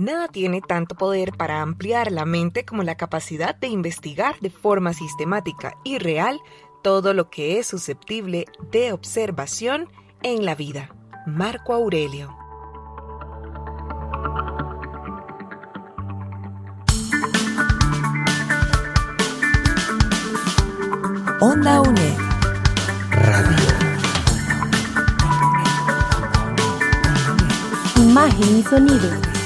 Nada tiene tanto poder para ampliar la mente como la capacidad de investigar de forma sistemática y real todo lo que es susceptible de observación en la vida. Marco Aurelio. Onda UNED. Radio. Imagen y sonido.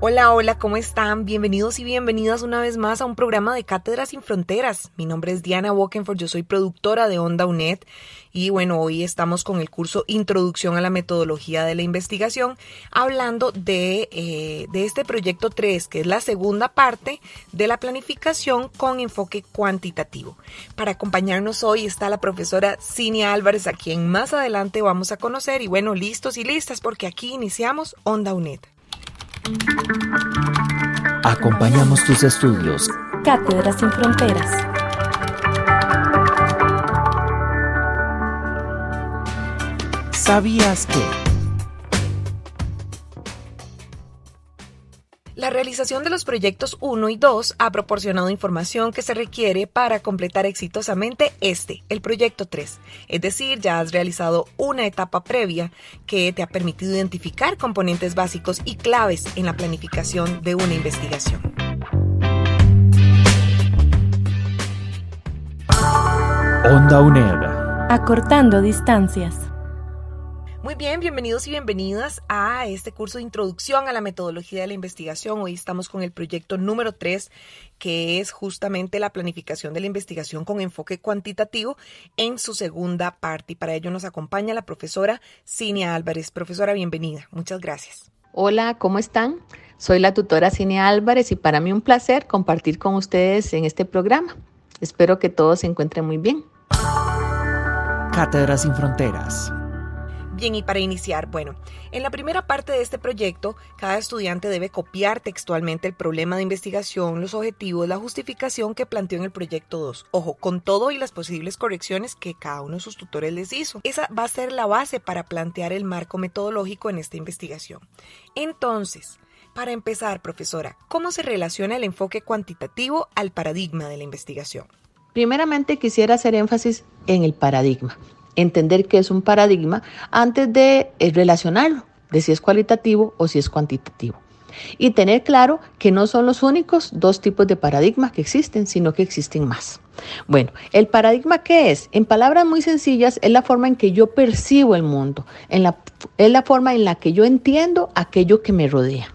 Hola, hola, ¿cómo están? Bienvenidos y bienvenidas una vez más a un programa de Cátedras sin Fronteras. Mi nombre es Diana Walkenford, yo soy productora de Onda UNED y bueno, hoy estamos con el curso Introducción a la Metodología de la Investigación, hablando de, eh, de este proyecto 3, que es la segunda parte de la planificación con enfoque cuantitativo. Para acompañarnos hoy está la profesora Cinia Álvarez, a quien más adelante vamos a conocer y bueno, listos y listas porque aquí iniciamos Onda UNED. Acompañamos tus estudios. Cátedras sin fronteras. ¿Sabías que? La realización de los proyectos 1 y 2 ha proporcionado información que se requiere para completar exitosamente este, el proyecto 3. Es decir, ya has realizado una etapa previa que te ha permitido identificar componentes básicos y claves en la planificación de una investigación. Onda UNED. Acortando distancias. Muy bien, bienvenidos y bienvenidas a este curso de introducción a la metodología de la investigación. Hoy estamos con el proyecto número 3, que es justamente la planificación de la investigación con enfoque cuantitativo en su segunda parte. Y para ello nos acompaña la profesora Cinia Álvarez. Profesora, bienvenida. Muchas gracias. Hola, ¿cómo están? Soy la tutora Cinia Álvarez y para mí un placer compartir con ustedes en este programa. Espero que todos se encuentren muy bien. Cátedras sin Fronteras Bien, y para iniciar, bueno, en la primera parte de este proyecto, cada estudiante debe copiar textualmente el problema de investigación, los objetivos, la justificación que planteó en el proyecto 2. Ojo, con todo y las posibles correcciones que cada uno de sus tutores les hizo. Esa va a ser la base para plantear el marco metodológico en esta investigación. Entonces, para empezar, profesora, ¿cómo se relaciona el enfoque cuantitativo al paradigma de la investigación? Primeramente quisiera hacer énfasis en el paradigma entender qué es un paradigma antes de eh, relacionarlo, de si es cualitativo o si es cuantitativo. Y tener claro que no son los únicos dos tipos de paradigmas que existen, sino que existen más. Bueno, el paradigma qué es? En palabras muy sencillas, es la forma en que yo percibo el mundo, es la forma en la que yo entiendo aquello que me rodea.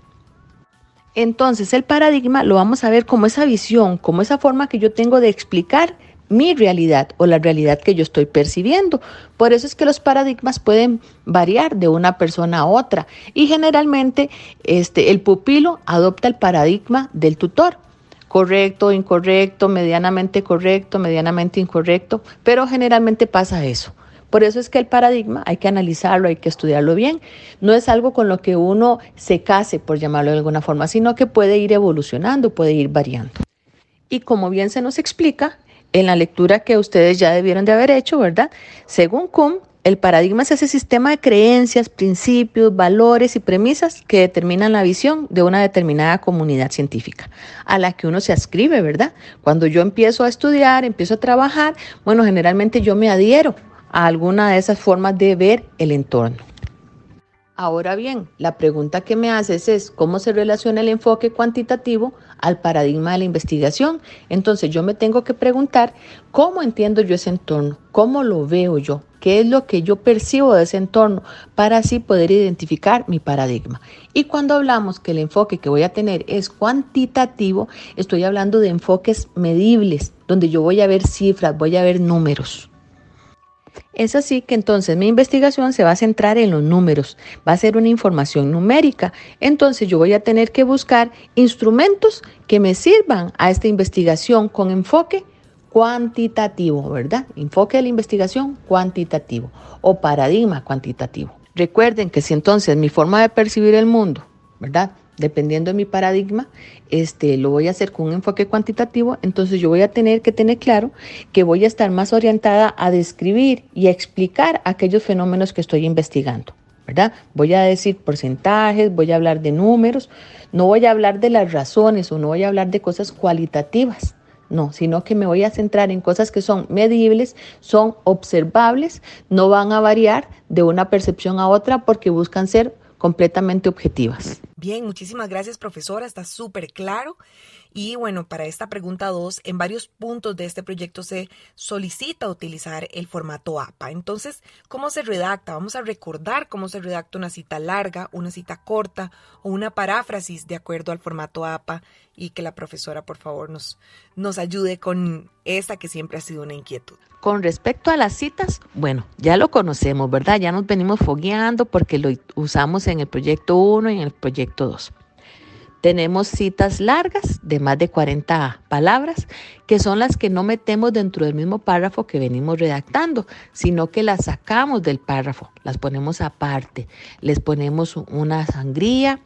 Entonces, el paradigma lo vamos a ver como esa visión, como esa forma que yo tengo de explicar mi realidad o la realidad que yo estoy percibiendo. Por eso es que los paradigmas pueden variar de una persona a otra y generalmente este, el pupilo adopta el paradigma del tutor. Correcto, incorrecto, medianamente correcto, medianamente incorrecto, pero generalmente pasa eso. Por eso es que el paradigma hay que analizarlo, hay que estudiarlo bien. No es algo con lo que uno se case, por llamarlo de alguna forma, sino que puede ir evolucionando, puede ir variando. Y como bien se nos explica, en la lectura que ustedes ya debieron de haber hecho, ¿verdad? Según Kuhn, el paradigma es ese sistema de creencias, principios, valores y premisas que determinan la visión de una determinada comunidad científica a la que uno se ascribe, ¿verdad? Cuando yo empiezo a estudiar, empiezo a trabajar, bueno, generalmente yo me adhiero a alguna de esas formas de ver el entorno. Ahora bien, la pregunta que me haces es cómo se relaciona el enfoque cuantitativo al paradigma de la investigación. Entonces yo me tengo que preguntar cómo entiendo yo ese entorno, cómo lo veo yo, qué es lo que yo percibo de ese entorno para así poder identificar mi paradigma. Y cuando hablamos que el enfoque que voy a tener es cuantitativo, estoy hablando de enfoques medibles, donde yo voy a ver cifras, voy a ver números. Es así que entonces mi investigación se va a centrar en los números, va a ser una información numérica. Entonces yo voy a tener que buscar instrumentos que me sirvan a esta investigación con enfoque cuantitativo, ¿verdad? Enfoque de la investigación cuantitativo o paradigma cuantitativo. Recuerden que si entonces mi forma de percibir el mundo, ¿verdad? Dependiendo de mi paradigma, este, lo voy a hacer con un enfoque cuantitativo, entonces yo voy a tener que tener claro que voy a estar más orientada a describir y explicar aquellos fenómenos que estoy investigando. ¿verdad? Voy a decir porcentajes, voy a hablar de números, no voy a hablar de las razones o no voy a hablar de cosas cualitativas, no, sino que me voy a centrar en cosas que son medibles, son observables, no van a variar de una percepción a otra porque buscan ser completamente objetivas. Bien, muchísimas gracias profesora, está súper claro. Y bueno, para esta pregunta 2, en varios puntos de este proyecto se solicita utilizar el formato APA. Entonces, ¿cómo se redacta? Vamos a recordar cómo se redacta una cita larga, una cita corta o una paráfrasis de acuerdo al formato APA y que la profesora, por favor, nos, nos ayude con esta que siempre ha sido una inquietud. Con respecto a las citas, bueno, ya lo conocemos, ¿verdad? Ya nos venimos fogueando porque lo usamos en el proyecto 1 y en el proyecto 2. Tenemos citas largas de más de 40 palabras, que son las que no metemos dentro del mismo párrafo que venimos redactando, sino que las sacamos del párrafo, las ponemos aparte, les ponemos una sangría,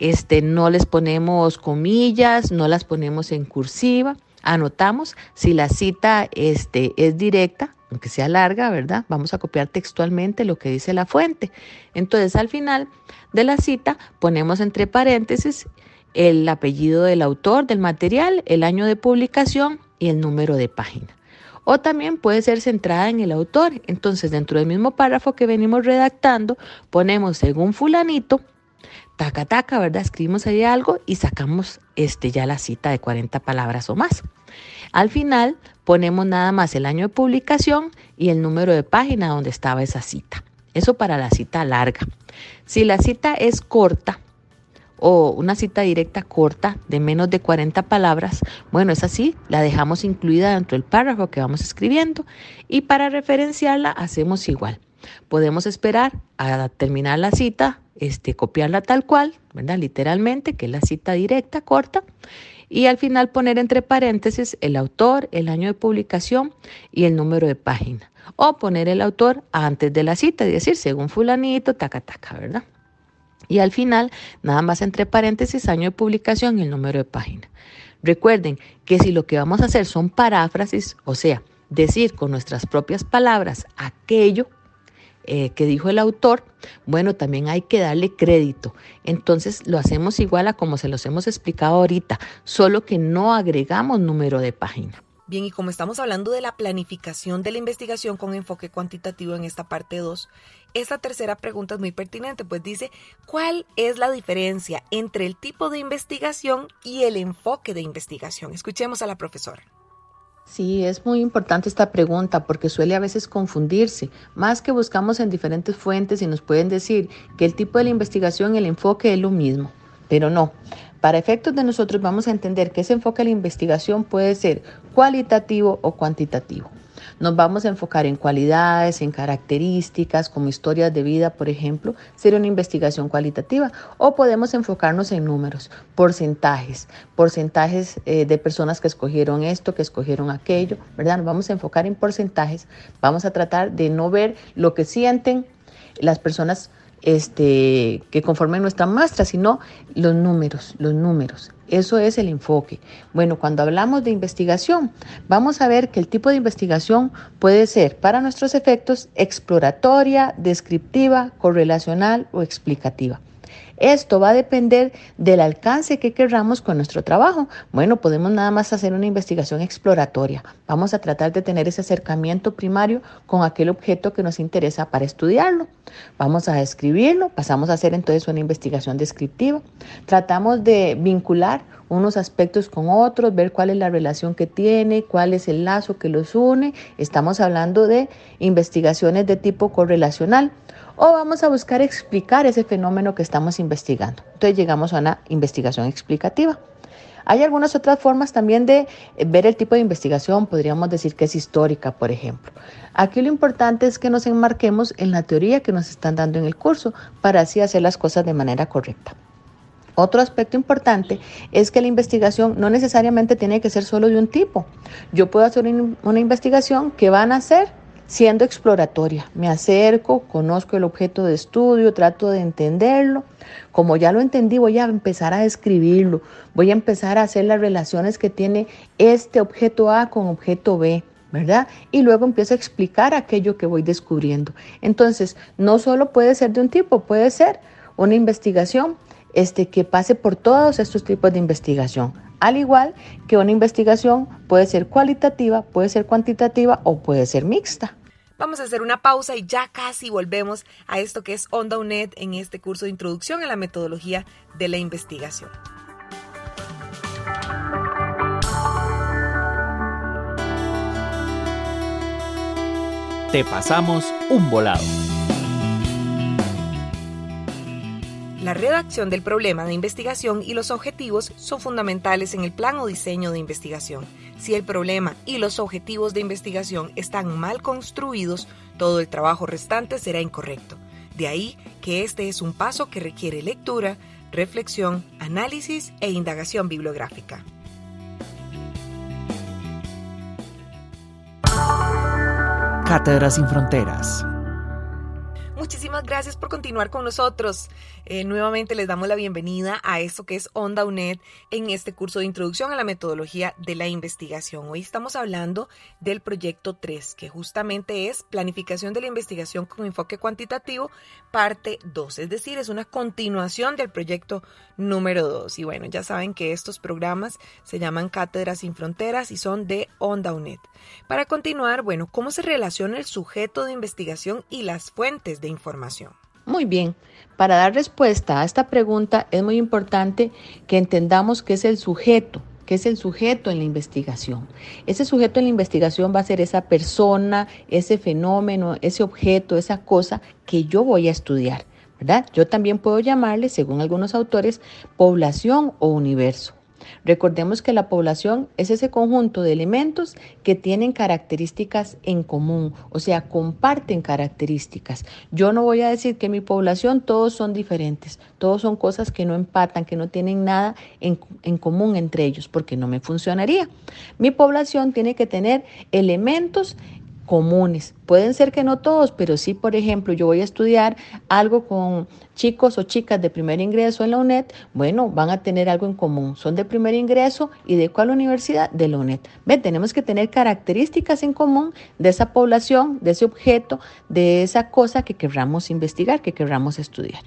este, no les ponemos comillas, no las ponemos en cursiva, anotamos si la cita este, es directa, aunque sea larga, ¿verdad? Vamos a copiar textualmente lo que dice la fuente. Entonces al final de la cita ponemos entre paréntesis el apellido del autor del material, el año de publicación y el número de página. O también puede ser centrada en el autor. Entonces, dentro del mismo párrafo que venimos redactando, ponemos según fulanito, taca taca, ¿verdad? Escribimos ahí algo y sacamos este ya la cita de 40 palabras o más. Al final ponemos nada más el año de publicación y el número de página donde estaba esa cita. Eso para la cita larga. Si la cita es corta, o una cita directa corta de menos de 40 palabras, bueno, es así, la dejamos incluida dentro del párrafo que vamos escribiendo y para referenciarla hacemos igual. Podemos esperar a terminar la cita, este, copiarla tal cual, ¿verdad? Literalmente, que es la cita directa, corta, y al final poner entre paréntesis el autor, el año de publicación y el número de página. O poner el autor antes de la cita, es decir, según fulanito, taca, taca, ¿verdad? Y al final, nada más entre paréntesis, año de publicación y el número de página. Recuerden que si lo que vamos a hacer son paráfrasis, o sea, decir con nuestras propias palabras aquello eh, que dijo el autor, bueno, también hay que darle crédito. Entonces lo hacemos igual a como se los hemos explicado ahorita, solo que no agregamos número de página. Bien, y como estamos hablando de la planificación de la investigación con enfoque cuantitativo en esta parte 2, esta tercera pregunta es muy pertinente, pues dice, ¿cuál es la diferencia entre el tipo de investigación y el enfoque de investigación? Escuchemos a la profesora. Sí, es muy importante esta pregunta porque suele a veces confundirse. Más que buscamos en diferentes fuentes y nos pueden decir que el tipo de la investigación y el enfoque es lo mismo, pero no. Para efectos de nosotros vamos a entender que ese enfoque de la investigación puede ser cualitativo o cuantitativo. Nos vamos a enfocar en cualidades, en características, como historias de vida, por ejemplo, sería una investigación cualitativa. O podemos enfocarnos en números, porcentajes, porcentajes eh, de personas que escogieron esto, que escogieron aquello, ¿verdad? Nos vamos a enfocar en porcentajes. Vamos a tratar de no ver lo que sienten las personas este, que conformen nuestra muestra, sino los números, los números. Eso es el enfoque. Bueno, cuando hablamos de investigación, vamos a ver que el tipo de investigación puede ser para nuestros efectos exploratoria, descriptiva, correlacional o explicativa. Esto va a depender del alcance que querramos con nuestro trabajo. Bueno, podemos nada más hacer una investigación exploratoria. Vamos a tratar de tener ese acercamiento primario con aquel objeto que nos interesa para estudiarlo. Vamos a describirlo, pasamos a hacer entonces una investigación descriptiva. Tratamos de vincular unos aspectos con otros, ver cuál es la relación que tiene, cuál es el lazo que los une. Estamos hablando de investigaciones de tipo correlacional o vamos a buscar explicar ese fenómeno que estamos investigando. Entonces llegamos a una investigación explicativa. Hay algunas otras formas también de eh, ver el tipo de investigación, podríamos decir que es histórica, por ejemplo. Aquí lo importante es que nos enmarquemos en la teoría que nos están dando en el curso para así hacer las cosas de manera correcta. Otro aspecto importante es que la investigación no necesariamente tiene que ser solo de un tipo. Yo puedo hacer una investigación que van a ser siendo exploratoria. Me acerco, conozco el objeto de estudio, trato de entenderlo. Como ya lo entendí, voy a empezar a describirlo, voy a empezar a hacer las relaciones que tiene este objeto A con objeto B. ¿verdad? Y luego empiezo a explicar aquello que voy descubriendo. Entonces, no solo puede ser de un tipo, puede ser una investigación este, que pase por todos estos tipos de investigación. Al igual que una investigación puede ser cualitativa, puede ser cuantitativa o puede ser mixta. Vamos a hacer una pausa y ya casi volvemos a esto que es Onda UNED en este curso de introducción a la metodología de la investigación. Te pasamos un volado. La redacción del problema de investigación y los objetivos son fundamentales en el plan o diseño de investigación. Si el problema y los objetivos de investigación están mal construidos, todo el trabajo restante será incorrecto. De ahí que este es un paso que requiere lectura, reflexión, análisis e indagación bibliográfica. Cátedra sin Fronteras Muchísimas gracias por continuar con nosotros. Eh, nuevamente les damos la bienvenida a esto que es Onda UNED en este curso de introducción a la metodología de la investigación. Hoy estamos hablando del proyecto 3, que justamente es planificación de la investigación con enfoque cuantitativo, parte 2, es decir, es una continuación del proyecto número 2. Y bueno, ya saben que estos programas se llaman Cátedras sin Fronteras y son de Onda UNED. Para continuar, bueno, ¿cómo se relaciona el sujeto de investigación y las fuentes de información? Muy bien, para dar respuesta a esta pregunta es muy importante que entendamos qué es el sujeto, qué es el sujeto en la investigación. Ese sujeto en la investigación va a ser esa persona, ese fenómeno, ese objeto, esa cosa que yo voy a estudiar, ¿verdad? Yo también puedo llamarle, según algunos autores, población o universo. Recordemos que la población es ese conjunto de elementos que tienen características en común, o sea, comparten características. Yo no voy a decir que mi población todos son diferentes, todos son cosas que no empatan, que no tienen nada en, en común entre ellos, porque no me funcionaría. Mi población tiene que tener elementos comunes. Pueden ser que no todos, pero sí, por ejemplo, yo voy a estudiar algo con chicos o chicas de primer ingreso en la UNED, bueno, van a tener algo en común. Son de primer ingreso y de cuál universidad? De la UNED. Ve, tenemos que tener características en común de esa población, de ese objeto, de esa cosa que querramos investigar, que querramos estudiar.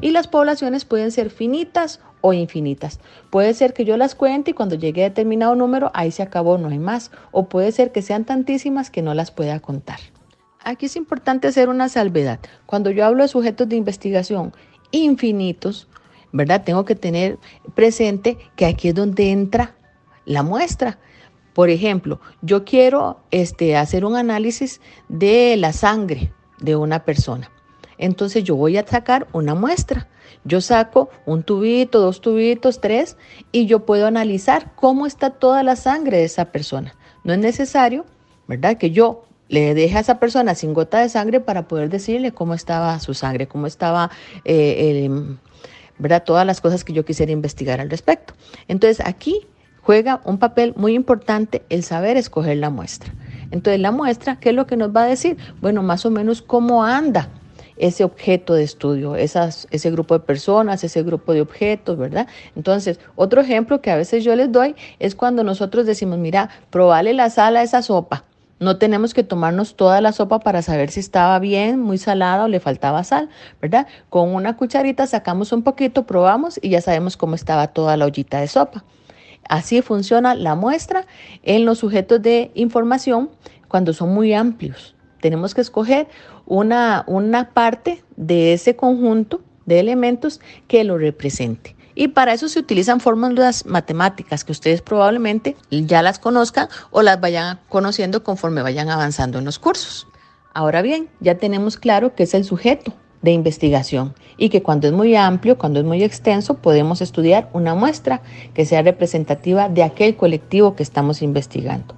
Y las poblaciones pueden ser finitas o infinitas. Puede ser que yo las cuente y cuando llegue a determinado número, ahí se acabó, no hay más. O puede ser que sean tantísimas que no las pueda contar. Aquí es importante hacer una salvedad. Cuando yo hablo de sujetos de investigación infinitos, ¿verdad? Tengo que tener presente que aquí es donde entra la muestra. Por ejemplo, yo quiero este, hacer un análisis de la sangre de una persona. Entonces yo voy a sacar una muestra. Yo saco un tubito, dos tubitos, tres, y yo puedo analizar cómo está toda la sangre de esa persona. No es necesario, ¿verdad? Que yo le deje a esa persona sin gota de sangre para poder decirle cómo estaba su sangre, cómo estaba, eh, ¿verdad? Todas las cosas que yo quisiera investigar al respecto. Entonces aquí juega un papel muy importante el saber escoger la muestra. Entonces la muestra, ¿qué es lo que nos va a decir? Bueno, más o menos cómo anda ese objeto de estudio, ese grupo de personas, ese grupo de objetos, ¿verdad? Entonces, otro ejemplo que a veces yo les doy es cuando nosotros decimos, mira, probale la sal a esa sopa. No tenemos que tomarnos toda la sopa para saber si estaba bien, muy salada o le faltaba sal, ¿verdad? Con una cucharita sacamos un poquito, probamos y ya sabemos cómo estaba toda la ollita de sopa. Así funciona la muestra en los sujetos de información cuando son muy amplios. Tenemos que escoger una, una parte de ese conjunto de elementos que lo represente. Y para eso se utilizan fórmulas matemáticas que ustedes probablemente ya las conozcan o las vayan conociendo conforme vayan avanzando en los cursos. Ahora bien, ya tenemos claro qué es el sujeto de investigación y que cuando es muy amplio, cuando es muy extenso, podemos estudiar una muestra que sea representativa de aquel colectivo que estamos investigando.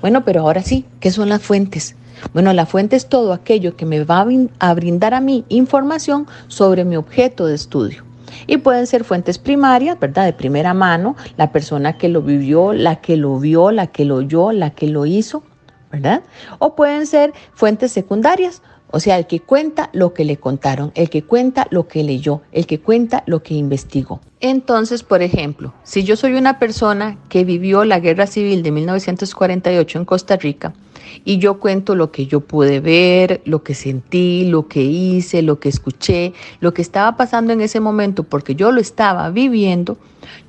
Bueno, pero ahora sí, ¿qué son las fuentes? Bueno, la fuente es todo aquello que me va a brindar a mí información sobre mi objeto de estudio. Y pueden ser fuentes primarias, ¿verdad? De primera mano, la persona que lo vivió, la que lo vio, la que lo oyó, la que lo hizo, ¿verdad? O pueden ser fuentes secundarias, o sea, el que cuenta lo que le contaron, el que cuenta lo que leyó, el que cuenta lo que investigó. Entonces, por ejemplo, si yo soy una persona que vivió la guerra civil de 1948 en Costa Rica y yo cuento lo que yo pude ver, lo que sentí, lo que hice, lo que escuché, lo que estaba pasando en ese momento porque yo lo estaba viviendo,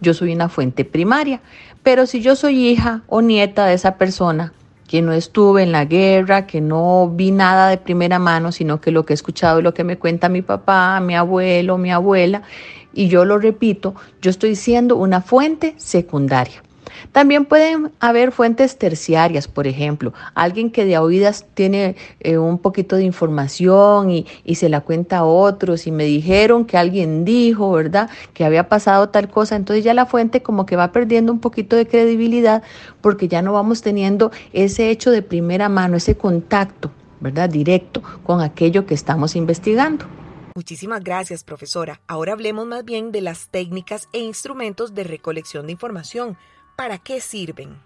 yo soy una fuente primaria. Pero si yo soy hija o nieta de esa persona, que no estuve en la guerra, que no vi nada de primera mano, sino que lo que he escuchado es lo que me cuenta mi papá, mi abuelo, mi abuela, y yo lo repito, yo estoy siendo una fuente secundaria. También pueden haber fuentes terciarias, por ejemplo, alguien que de oídas tiene eh, un poquito de información y, y, se la cuenta a otros y me dijeron que alguien dijo, ¿verdad? Que había pasado tal cosa, entonces ya la fuente como que va perdiendo un poquito de credibilidad porque ya no vamos teniendo ese hecho de primera mano, ese contacto, ¿verdad? Directo con aquello que estamos investigando. Muchísimas gracias, profesora. Ahora hablemos más bien de las técnicas e instrumentos de recolección de información. ¿Para qué sirven?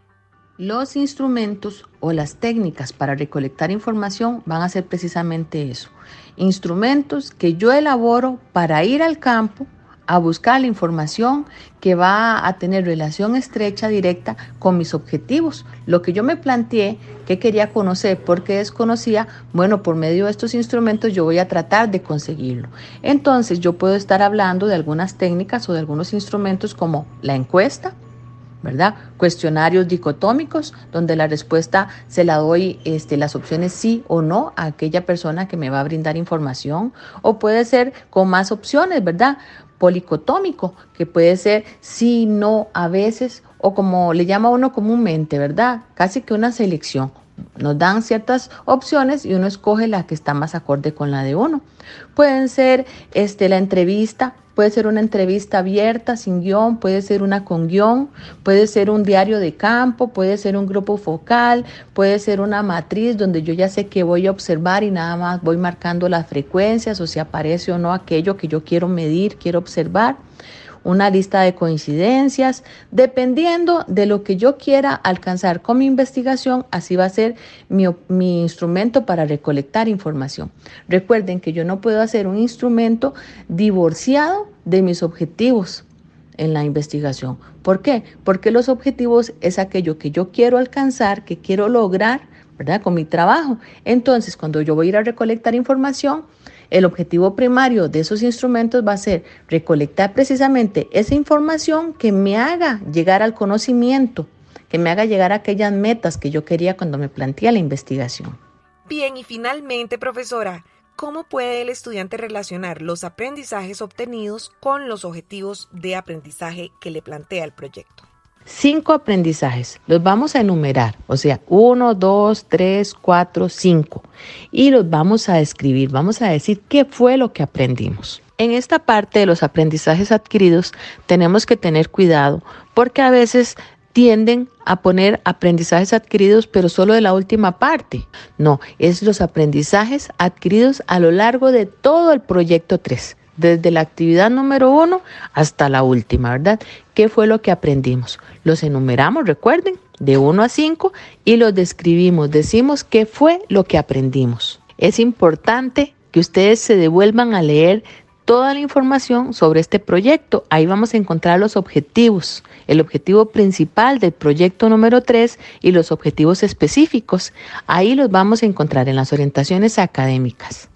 Los instrumentos o las técnicas para recolectar información van a ser precisamente eso. Instrumentos que yo elaboro para ir al campo a buscar la información que va a tener relación estrecha, directa con mis objetivos. Lo que yo me planteé, que quería conocer, porque desconocía, bueno, por medio de estos instrumentos yo voy a tratar de conseguirlo. Entonces yo puedo estar hablando de algunas técnicas o de algunos instrumentos como la encuesta, ¿verdad? Cuestionarios dicotómicos, donde la respuesta se la doy este, las opciones sí o no a aquella persona que me va a brindar información, o puede ser con más opciones, ¿verdad? Policotómico, que puede ser sí, no, a veces, o como le llama uno comúnmente, ¿verdad? Casi que una selección. Nos dan ciertas opciones y uno escoge la que está más acorde con la de uno. Pueden ser este, la entrevista, Puede ser una entrevista abierta, sin guion, puede ser una con guion, puede ser un diario de campo, puede ser un grupo focal, puede ser una matriz donde yo ya sé que voy a observar y nada más voy marcando las frecuencias o si aparece o no aquello que yo quiero medir, quiero observar una lista de coincidencias, dependiendo de lo que yo quiera alcanzar con mi investigación, así va a ser mi, mi, instrumento para recolectar información. Recuerden que yo no puedo hacer un instrumento divorciado de mis objetivos en la investigación. ¿Por qué? Porque los objetivos es aquello que yo quiero alcanzar, que quiero lograr, ¿verdad? Con mi trabajo. Entonces, cuando yo voy a ir a recolectar información, el objetivo primario de esos instrumentos va a ser recolectar precisamente esa información que me haga llegar al conocimiento, que me haga llegar a aquellas metas que yo quería cuando me planteé la investigación. Bien, y finalmente, profesora, ¿cómo puede el estudiante relacionar los aprendizajes obtenidos con los objetivos de aprendizaje que le plantea el proyecto? Cinco aprendizajes. Los vamos a enumerar, o sea, uno, dos, tres, cuatro, cinco. Y los vamos a escribir. Vamos a decir qué fue lo que aprendimos. En esta parte de los aprendizajes adquiridos tenemos que tener cuidado porque a veces tienden a poner aprendizajes adquiridos, pero solo de la última parte. No, es los aprendizajes adquiridos a lo largo de todo el proyecto 3 desde la actividad número uno hasta la última, ¿verdad? ¿Qué fue lo que aprendimos? Los enumeramos, recuerden, de uno a cinco y los describimos, decimos qué fue lo que aprendimos. Es importante que ustedes se devuelvan a leer toda la información sobre este proyecto. Ahí vamos a encontrar los objetivos, el objetivo principal del proyecto número 3 y los objetivos específicos. Ahí los vamos a encontrar en las orientaciones académicas.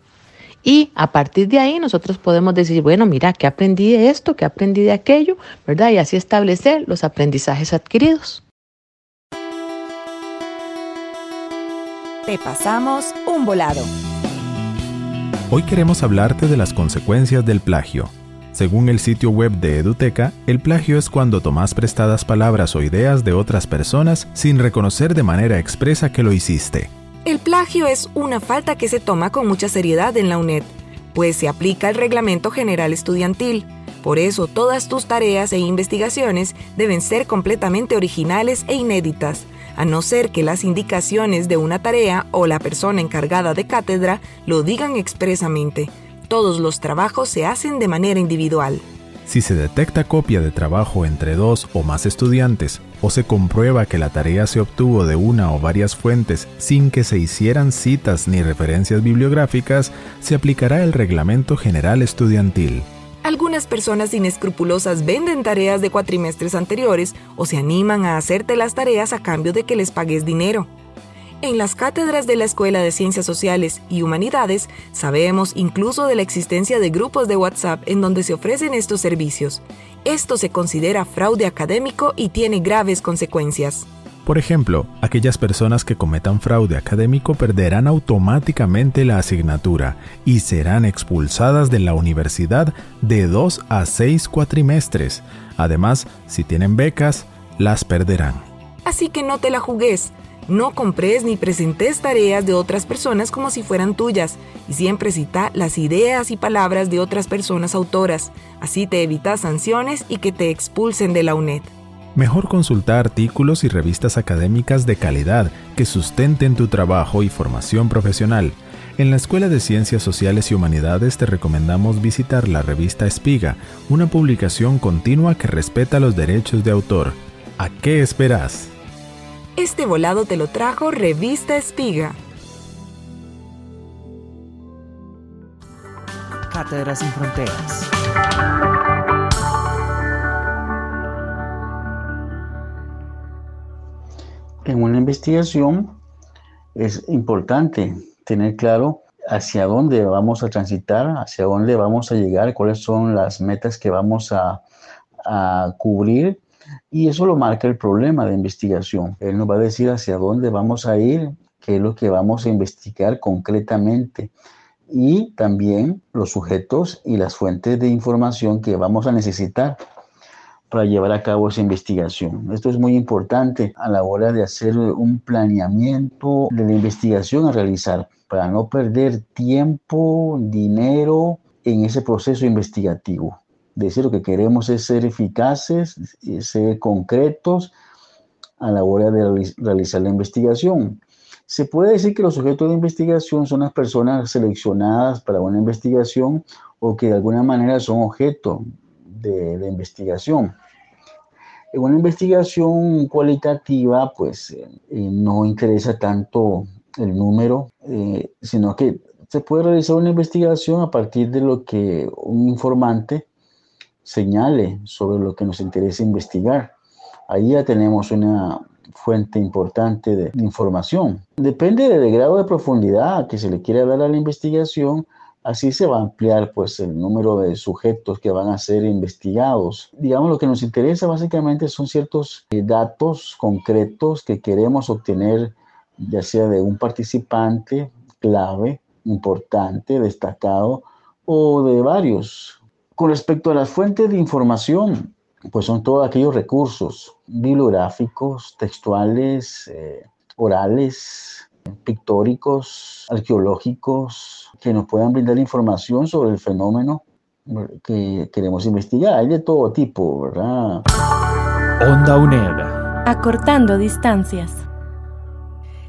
Y a partir de ahí nosotros podemos decir, bueno, mira, ¿qué aprendí de esto? ¿Qué aprendí de aquello? ¿Verdad? Y así establecer los aprendizajes adquiridos. Te pasamos un volado. Hoy queremos hablarte de las consecuencias del plagio. Según el sitio web de Eduteca, el plagio es cuando tomas prestadas palabras o ideas de otras personas sin reconocer de manera expresa que lo hiciste. El plagio es una falta que se toma con mucha seriedad en la UNED, pues se aplica el Reglamento General Estudiantil. Por eso todas tus tareas e investigaciones deben ser completamente originales e inéditas, a no ser que las indicaciones de una tarea o la persona encargada de cátedra lo digan expresamente. Todos los trabajos se hacen de manera individual. Si se detecta copia de trabajo entre dos o más estudiantes o se comprueba que la tarea se obtuvo de una o varias fuentes sin que se hicieran citas ni referencias bibliográficas, se aplicará el Reglamento General Estudiantil. Algunas personas inescrupulosas venden tareas de cuatrimestres anteriores o se animan a hacerte las tareas a cambio de que les pagues dinero. En las cátedras de la Escuela de Ciencias Sociales y Humanidades sabemos incluso de la existencia de grupos de WhatsApp en donde se ofrecen estos servicios. Esto se considera fraude académico y tiene graves consecuencias. Por ejemplo, aquellas personas que cometan fraude académico perderán automáticamente la asignatura y serán expulsadas de la universidad de dos a seis cuatrimestres. Además, si tienen becas, las perderán. Así que no te la jugues. No compres ni presentes tareas de otras personas como si fueran tuyas y siempre cita las ideas y palabras de otras personas autoras. Así te evitas sanciones y que te expulsen de la UNED. Mejor consultar artículos y revistas académicas de calidad que sustenten tu trabajo y formación profesional. En la Escuela de Ciencias Sociales y Humanidades te recomendamos visitar la revista Espiga, una publicación continua que respeta los derechos de autor. ¿A qué esperas? Este volado te lo trajo Revista Espiga. Cátedras sin Fronteras. En una investigación es importante tener claro hacia dónde vamos a transitar, hacia dónde vamos a llegar, cuáles son las metas que vamos a, a cubrir y eso lo marca el problema de investigación. Él nos va a decir hacia dónde vamos a ir, qué es lo que vamos a investigar concretamente y también los sujetos y las fuentes de información que vamos a necesitar para llevar a cabo esa investigación. Esto es muy importante a la hora de hacer un planeamiento de la investigación a realizar para no perder tiempo, dinero en ese proceso investigativo decir lo que queremos es ser eficaces, ser concretos a la hora de realizar la investigación. Se puede decir que los sujetos de investigación son las personas seleccionadas para una investigación o que de alguna manera son objeto de, investigación. En una investigación cualitativa, pues eh, no interesa tanto el número, eh, sino que se puede realizar una investigación a partir de lo que un informante señale sobre lo que nos interesa investigar. Ahí ya tenemos una fuente importante de información. Depende del grado de profundidad que se le quiera dar a la investigación, así se va a ampliar pues el número de sujetos que van a ser investigados. Digamos, lo que nos interesa básicamente son ciertos eh, datos concretos que queremos obtener, ya sea de un participante clave, importante, destacado, o de varios con respecto a las fuentes de información, pues son todos aquellos recursos bibliográficos, textuales, eh, orales, pictóricos, arqueológicos, que nos puedan brindar información sobre el fenómeno que queremos investigar. Hay de todo tipo, ¿verdad? Onda UNED. Acortando distancias.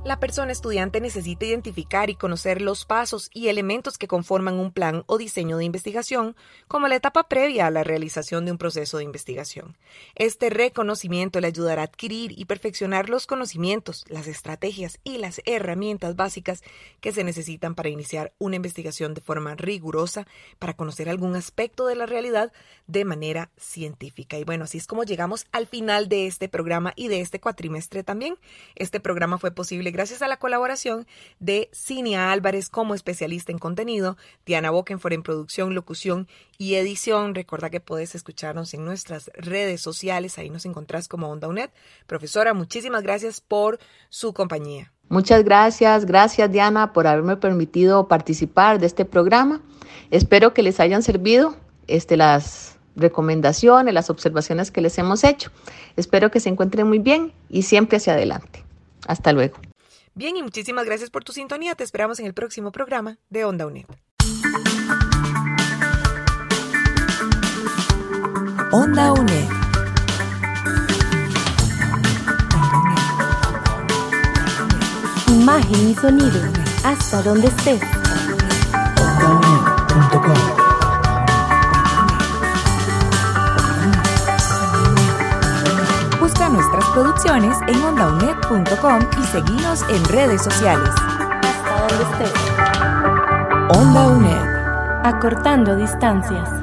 La persona estudiante necesita identificar y conocer los pasos y elementos que conforman un plan o diseño de investigación como la etapa previa a la realización de un proceso de investigación. Este reconocimiento le ayudará a adquirir y perfeccionar los conocimientos, las estrategias y las herramientas básicas que se necesitan para iniciar una investigación de forma rigurosa, para conocer algún aspecto de la realidad de manera científica. Y bueno, así es como llegamos al final de este programa y de este cuatrimestre también. Este programa fue posible gracias a la colaboración de Cinia Álvarez como especialista en contenido, Diana Bokenfor en producción, locución y edición. Recuerda que puedes escucharnos en nuestras redes sociales, ahí nos encontrás como Onda UNED. Profesora, muchísimas gracias por su compañía. Muchas gracias, gracias Diana por haberme permitido participar de este programa. Espero que les hayan servido este, las recomendaciones, las observaciones que les hemos hecho. Espero que se encuentren muy bien y siempre hacia adelante. Hasta luego. Bien, y muchísimas gracias por tu sintonía. Te esperamos en el próximo programa de Onda UNED. Onda UNED. Imagen y sonido. Hasta donde estés. OndaUNED.com producciones en ondaunet.com y seguinos en redes sociales. Hasta donde estés. Onda UNED. Acortando distancias.